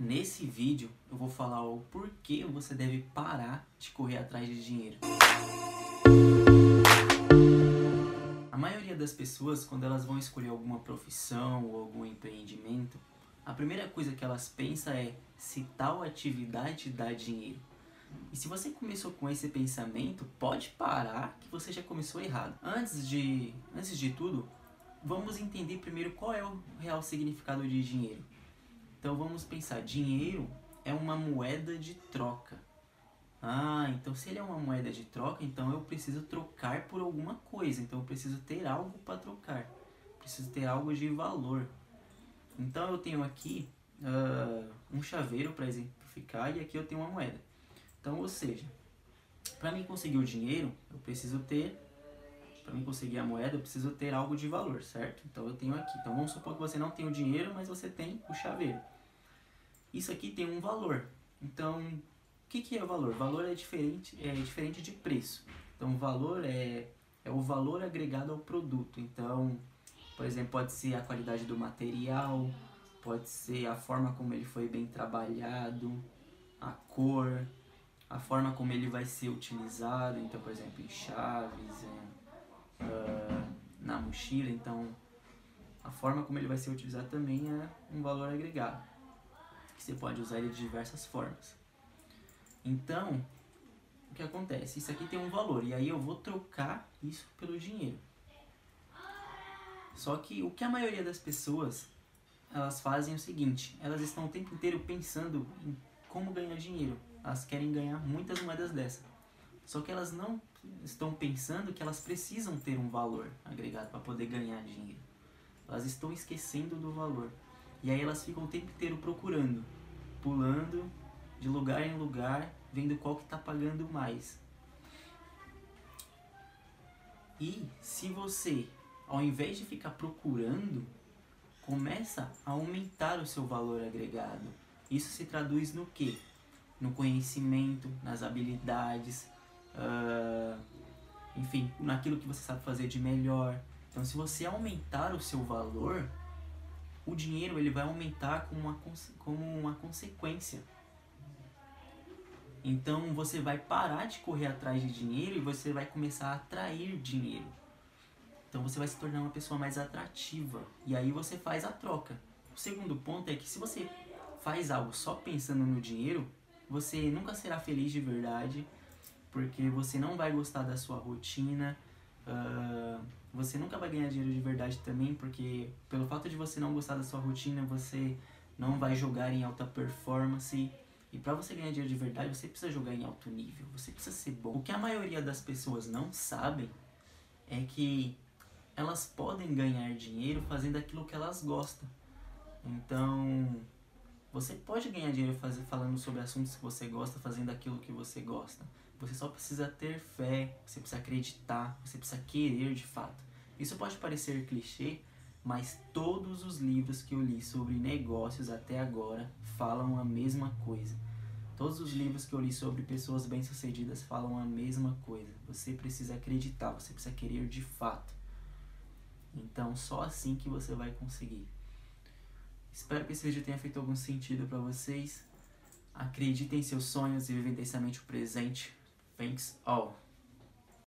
Nesse vídeo eu vou falar o porquê você deve parar de correr atrás de dinheiro. A maioria das pessoas, quando elas vão escolher alguma profissão ou algum empreendimento, a primeira coisa que elas pensam é se tal atividade dá dinheiro. E se você começou com esse pensamento, pode parar que você já começou errado. Antes de, antes de tudo, vamos entender primeiro qual é o real significado de dinheiro. Então vamos pensar, dinheiro é uma moeda de troca. Ah, então se ele é uma moeda de troca, então eu preciso trocar por alguma coisa. Então eu preciso ter algo para trocar. Preciso ter algo de valor. Então eu tenho aqui uh, um chaveiro para exemplificar e aqui eu tenho uma moeda. Então, ou seja, para mim conseguir o dinheiro, eu preciso ter para mim conseguir a moeda, eu preciso ter algo de valor, certo? Então eu tenho aqui. Então vamos supor que você não tem o dinheiro, mas você tem o chaveiro. Isso aqui tem um valor. Então, o que, que é valor? Valor é diferente, é diferente de preço. Então, valor é, é o valor agregado ao produto. Então, por exemplo, pode ser a qualidade do material, pode ser a forma como ele foi bem trabalhado, a cor, a forma como ele vai ser utilizado. Então, por exemplo, em chaves, uh, na mochila, então a forma como ele vai ser utilizado também é um valor agregado, que você pode usar ele de diversas formas. Então, o que acontece? Isso aqui tem um valor, e aí eu vou trocar isso pelo dinheiro. Só que o que a maioria das pessoas elas fazem é o seguinte, elas estão o tempo inteiro pensando em como ganhar dinheiro. Elas querem ganhar muitas moedas dessa. Só que elas não estão pensando que elas precisam ter um valor agregado para poder ganhar dinheiro. Elas estão esquecendo do valor. E aí elas ficam o tempo inteiro procurando, pulando de lugar em lugar, vendo qual que está pagando mais. E se você, ao invés de ficar procurando, começa a aumentar o seu valor agregado. Isso se traduz no que? No conhecimento, nas habilidades, uh, enfim, naquilo que você sabe fazer de melhor. Então, se você aumentar o seu valor, o dinheiro ele vai aumentar como uma, como uma consequência. Então, você vai parar de correr atrás de dinheiro e você vai começar a atrair dinheiro. Então, você vai se tornar uma pessoa mais atrativa. E aí você faz a troca. O segundo ponto é que se você faz algo só pensando no dinheiro, você nunca será feliz de verdade porque você não vai gostar da sua rotina, uh, você nunca vai ganhar dinheiro de verdade também, porque pelo fato de você não gostar da sua rotina, você não vai jogar em alta performance. E para você ganhar dinheiro de verdade, você precisa jogar em alto nível, você precisa ser bom. O que a maioria das pessoas não sabem é que elas podem ganhar dinheiro fazendo aquilo que elas gostam. Então, você pode ganhar dinheiro fazer, falando sobre assuntos que você gosta, fazendo aquilo que você gosta. Você só precisa ter fé, você precisa acreditar, você precisa querer de fato. Isso pode parecer clichê, mas todos os livros que eu li sobre negócios até agora falam a mesma coisa. Todos os livros que eu li sobre pessoas bem-sucedidas falam a mesma coisa. Você precisa acreditar, você precisa querer de fato. Então, só assim que você vai conseguir. Espero que esse vídeo tenha feito algum sentido para vocês. Acreditem em seus sonhos e vivem intensamente o presente. thinks, oh,